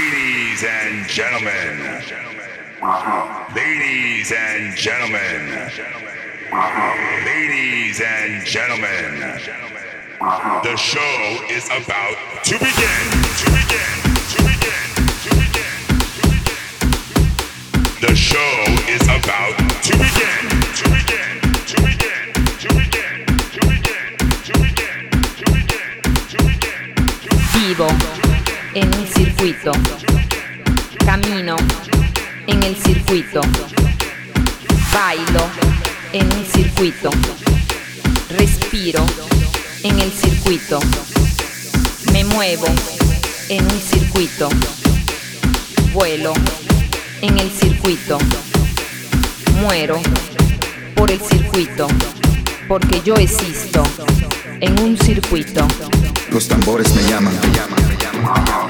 Ladies and gentlemen. Ladies and gentlemen. Ladies and gentlemen. The show is about to begin. To begin. To begin. To begin. To begin. The show is about to begin. To begin. To begin. Vivo. En un circuito. Camino en el circuito. Bailo en un circuito. Respiro en el circuito. Me muevo en un circuito. Vuelo en el circuito. Muero por el circuito. Porque yo existo en un circuito. Los tambores me llaman. I'm out.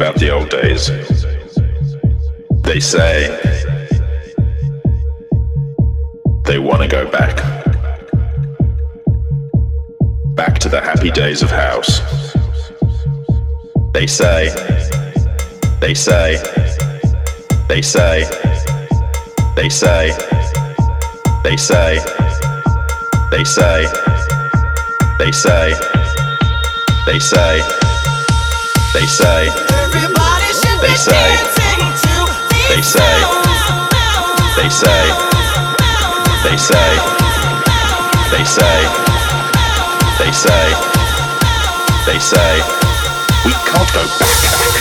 About the old days. They say they want to go back. Back to the happy days of house. They say, they say, they say, they say, they say, they say, they say, they say, they say. They say, they say, they say, they say, they say, they say, they say, we can't go back.